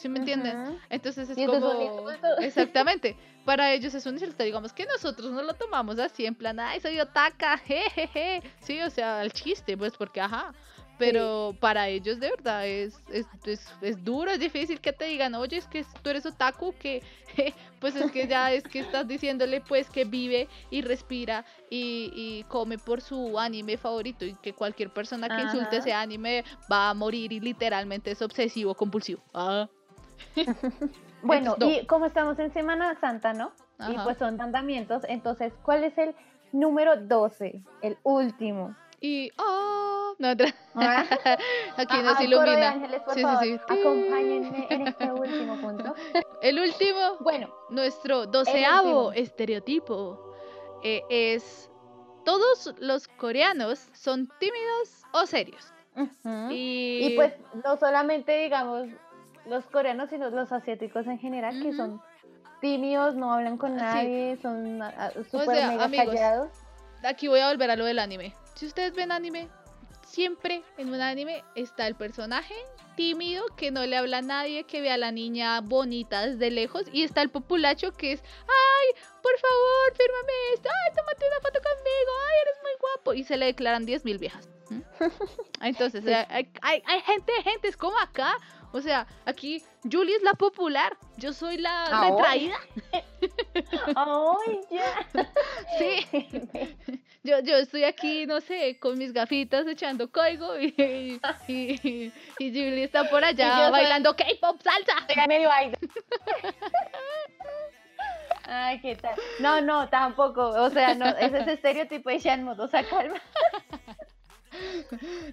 ¿Sí me entienden? Ujú. Entonces es como... Exactamente. Para ellos es un insulto. Digamos que nosotros no lo tomamos así, en plan, ay, soy otaka, jejeje. Sí, o sea, el chiste, pues, porque, ajá. pero para ellos de verdad es, es, es, es duro, es difícil que te digan, oye, es que tú eres otaku, que pues es que ya es que estás diciéndole pues que vive y respira y, y come por su anime favorito y que cualquier persona que insulte ese anime va a morir y literalmente es obsesivo compulsivo. Ah, Bueno, y como estamos en Semana Santa, ¿no? Y pues son mandamientos, entonces, ¿cuál es el número 12? El último. Y ah, no, otra- Ah, aquí ah, nos de ilumina. ángeles, por Sí, sí, favor, sí. acompáñenme en este último punto. El último Bueno, Nuestro doceavo estereotipo eh, es todos los coreanos son tímidos o serios. y pues no solamente, digamos, los coreanos, sino los asiáticos en general, que son tímidos, no hablan con sí. nadie, son ah, ah, súper sea, mega amigos, callados. aquí voy a volver a lo del anime. Si ustedes ven anime, siempre en un anime está el personaje tímido que no le habla a nadie, que ve a la niña bonita desde lejos y está el populacho que es, ay, por favor, fírmame esto, ay, tómate una foto conmigo, ay, eres muy guapo y se le declaran 10.000 viejas. ¿Mm? Entonces, Sí. hay, hay, hay gente, gente, es como acá. O sea, aquí Julie es la popular, yo soy la retraída. ¡Ay, ya! Sí. Yo, yo estoy aquí, no sé, con mis gafitas echando código y, y, y- y Julie está por allá soy- bailando K-pop salsa. Medio. Ay, ¿qué tal? No, no, tampoco. O sea, no, ese es estereotipo de Shanmut, o sea, calma.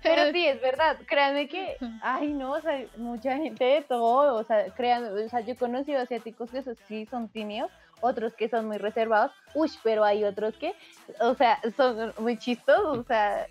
Pero sí, es verdad. Créanme que, ay, no, o sea, mucha gente de todo. O sea, créanme, o sea, yo he conocido asiáticos que sí son tímidos, otros que son muy reservados. Uy, pero hay otros que, o sea, son muy chistosos. O sea,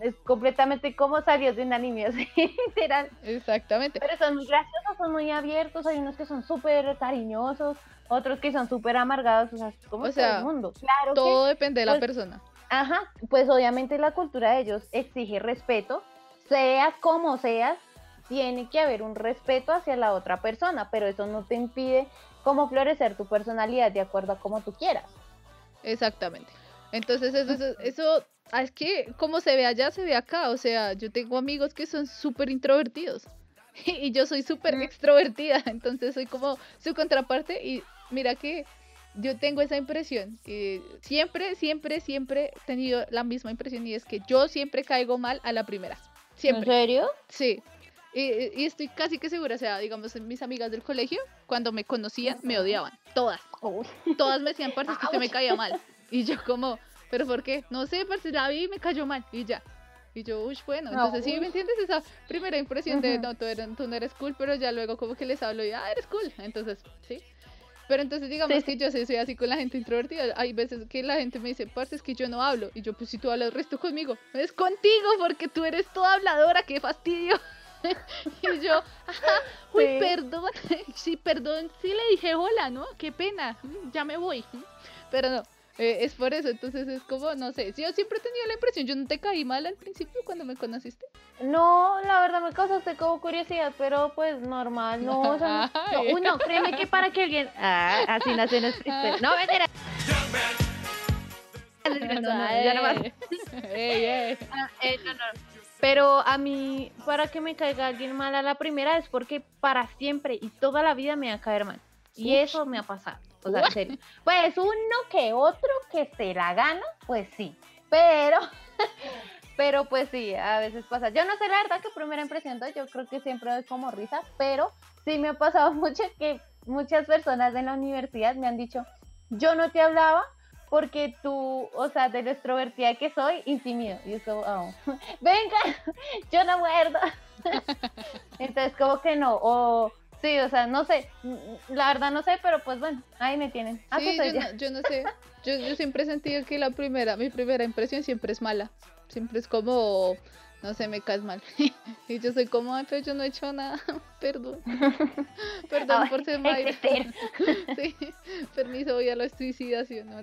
es completamente como salidos de un anime, así, literal. Exactamente. Pero son muy graciosos, son muy abiertos, hay unos que son súper cariñosos, otros que son súper amargados, o sea, como O todo el mundo. Claro Todo depende de la pues, persona. Ajá, pues obviamente la cultura de ellos exige respeto, seas como seas, tiene que haber un respeto hacia la otra persona, pero eso no te impide como florecer tu personalidad de acuerdo a como tú quieras. Exactamente. Entonces, eso, eso, eso, ah, es que como se ve allá, se ve acá. O sea, yo tengo amigos que son súper introvertidos y yo soy súper extrovertida. Entonces, soy como su contraparte. Y mira que yo tengo esa impresión. siempre, siempre, siempre he tenido la misma impresión y es que yo siempre caigo mal a la primera. Siempre. serio? Sí. Y, y estoy casi que segura, o sea, digamos, mis amigas del colegio, cuando me conocían, me odiaban. Todas. Todas me decían, parce, que usted me caía mal. Y yo como, ¿pero por qué? No sé, parce, la vi y me cayó mal. Y ya. Y yo, uy, bueno, entonces sí. ¿me entiendes? Esa primera impresión de, no, tú, eres- tú no eres cool, pero ya luego como que les hablo y, ah, eres cool. Entonces, sí. Pero entonces digamos Sí, que yo soy así con la gente introvertida. Hay veces que la gente me dice, parce, es que yo no hablo. Y yo, pues si tú hablas resto conmigo. Es contigo porque tú eres toda habladora, qué fastidio. y yo, ajá, uy, Sí. perdón. sí, perdón, sí le dije hola, ¿no? Qué pena, ya me voy. Pero no, eh, es por eso. Entonces es como, no sé, yo siempre he tenido la impresión, yo no te caí mal al principio cuando me conociste. No, la verdad me causaste como curiosidad, pero pues normal, no, o sea, no, no, Ay. uy, no, créeme que para que alguien, ah, así tristes, no, mentira. No, ya ey. Ah, eh, no, no. Pero a mí, para que me caiga alguien mal a la primera es porque para siempre y toda la vida me va a caer mal. Y eso me ha pasado. O sea, en serio. Pues uno que otro que se la gana, pues sí. Pero, pero pues sí, a veces pasa. Yo no sé la verdad que primera impresión doy, yo creo que siempre doy como risa, pero sí me ha pasado mucho que muchas personas de la universidad me han dicho, yo no te hablaba porque tú, o sea, de lo extrovertida que soy, intimido. Y es como, oh, venga, yo no muerdo. Entonces, como que no, o sí, o sea, no sé, la verdad no sé, pero pues bueno, ahí me tienen. Así Sí, yo no, yo no sé. Yo, yo siempre he sentido que la primera, mi primera impresión siempre es mala. Siempre es como, no sé, me caes mal. y yo soy como, ay, pero yo no he hecho nada. Perdón. Perdón Ay, por ser criterio. sí. Permiso, voy a la suicidación. ¿no?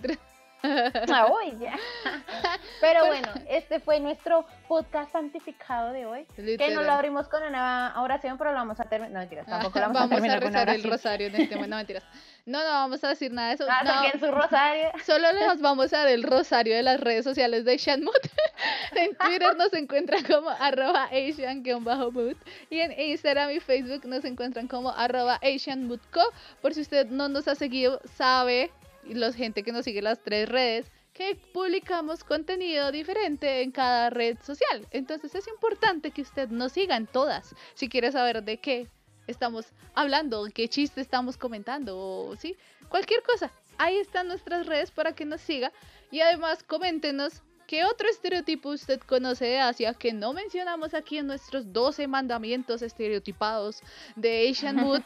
Ah, ya. Pero Pues- bueno, este fue nuestro podcast santificado de hoy. Que Literal. no lo abrimos con una oración, pero lo vamos a terminar. No, mentiras, tampoco lo vamos, a vamos a terminar con una rezar el oración. rosario en este momento. No, mentiras. No, no vamos a decir nada de eso. Ah, No, su rosario. Solo les vamos a dar el rosario de las redes sociales de Shanmut. En Twitter nos encuentran como arroba asian-mood y en Instagram y Facebook nos encuentran como arroba asianmoodco. Por si usted no nos ha seguido, sabe, y la gente que nos sigue las tres redes, que publicamos contenido diferente en cada red social. Entonces es importante que usted nos siga en todas. Si quiere saber de qué estamos hablando, qué chiste estamos comentando, o sí, cualquier cosa. Ahí están nuestras redes para que nos siga. Y además coméntenos qué otro estereotipo usted conoce de Asia que no mencionamos aquí en nuestros 12 mandamientos estereotipados de Asian Mood.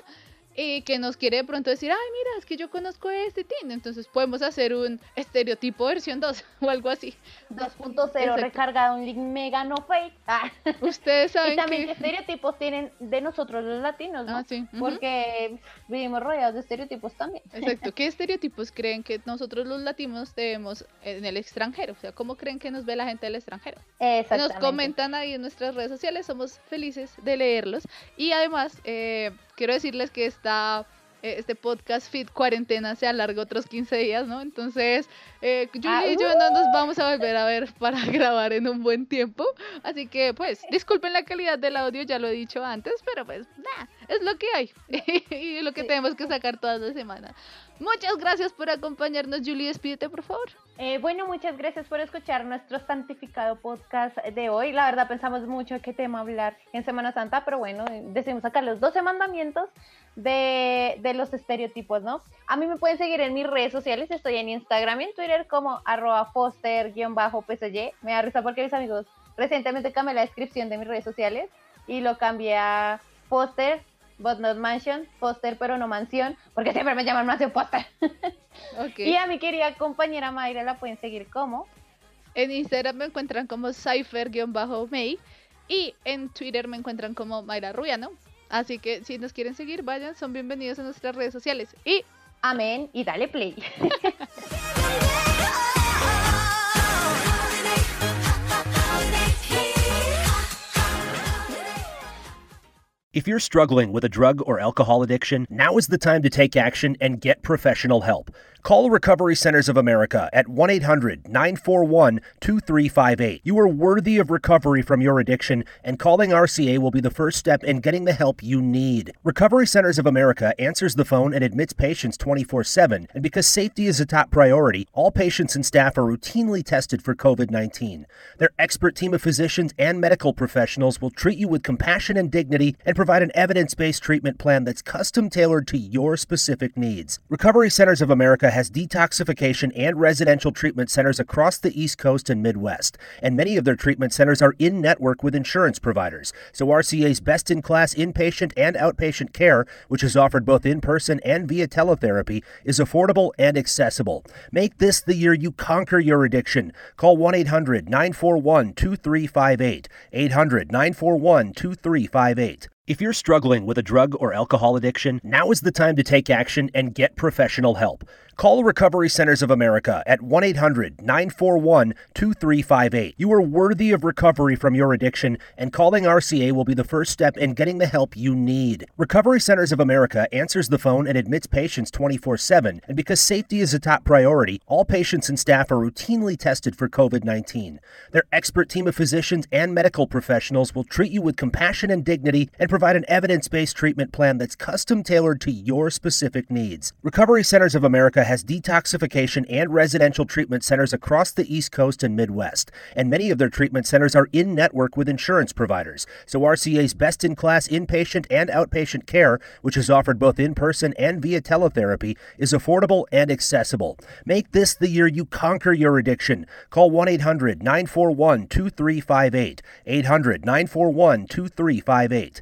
Y que nos quiere de pronto decir, ay, mira, es que yo conozco este teen, entonces podemos hacer un estereotipo versión 2 o algo así. 2.0 recargado un link mega no fake. Ah. Ustedes saben y también qué estereotipos tienen de nosotros los latinos, ¿no? Ah, sí. Porque vivimos rodeados de estereotipos también. Exacto. ¿Qué estereotipos creen que nosotros los latinos debemos en el extranjero? O sea, ¿cómo creen que nos ve la gente del extranjero? Exactamente. Nos comentan ahí en nuestras redes sociales, somos felices de leerlos. Y además, eh, quiero decirles que está eh, este podcast Fit Cuarentena se alarga otros 15 días, ¿no? Entonces, eh, Julie y yo no nos vamos a volver a ver para grabar en un buen tiempo. Así que, pues, disculpen la calidad del audio, ya lo he dicho antes, pero pues, nada, es lo que hay y lo que tenemos que sacar todas las semanas. Muchas gracias por acompañarnos, Julie. Despídete, por favor. Eh, bueno, muchas gracias por escuchar nuestro santificado podcast de hoy. La verdad, pensamos mucho qué tema hablar en Semana Santa, pero bueno, decidimos sacar los 12 mandamientos de, los estereotipos, ¿no? A mí me pueden seguir en mis redes sociales. Estoy en Instagram y en Twitter como arroba foster-psy. Me da risa porque mis amigos recientemente cambié la descripción de mis redes sociales y lo cambié a foster but not mansion, Foster pero no mansión, porque siempre me llaman mansión Foster. Y a mi querida compañera Mayra la pueden seguir como. En Instagram me encuentran como Cypher-May y en Twitter me encuentran como Mayra Rubiano. Así que si nos quieren seguir, vayan, son bienvenidos a nuestras redes sociales. Y amén y dale play. If you're struggling with a drug or alcohol addiction, now is the time to take action and get professional help. Call Recovery Centers of America at 1 800 941 2358. You are worthy of recovery from your addiction, and calling RCA will be the first step in getting the help you need. Recovery Centers of America answers the phone and admits patients 24 7, and because safety is a top priority, all patients and staff are routinely tested for COVID 19. Their expert team of physicians and medical professionals will treat you with compassion and dignity and provide an evidence based treatment plan that's custom tailored to your specific needs. Recovery Centers of America has detoxification and residential treatment centers across the East Coast and Midwest, and many of their treatment centers are in network with insurance providers. So RCA's best in class inpatient and outpatient care, which is offered both in person and via teletherapy, is affordable and accessible. Make this the year you conquer your addiction. Call 1 800 941 2358. 800 941 2358. If you're struggling with a drug or alcohol addiction, now is the time to take action and get professional help. Call Recovery Centers of America at 1 800 941 2358. You are worthy of recovery from your addiction, and calling RCA will be the first step in getting the help you need. Recovery Centers of America answers the phone and admits patients 24 7, and because safety is a top priority, all patients and staff are routinely tested for COVID 19. Their expert team of physicians and medical professionals will treat you with compassion and dignity and provide an evidence based treatment plan that's custom tailored to your specific needs. Recovery Centers of America has detoxification and residential treatment centers across the East Coast and Midwest, and many of their treatment centers are in network with insurance providers. So RCA's best in class inpatient and outpatient care, which is offered both in person and via teletherapy, is affordable and accessible. Make this the year you conquer your addiction. Call 1 800 941 2358. 800 941 2358.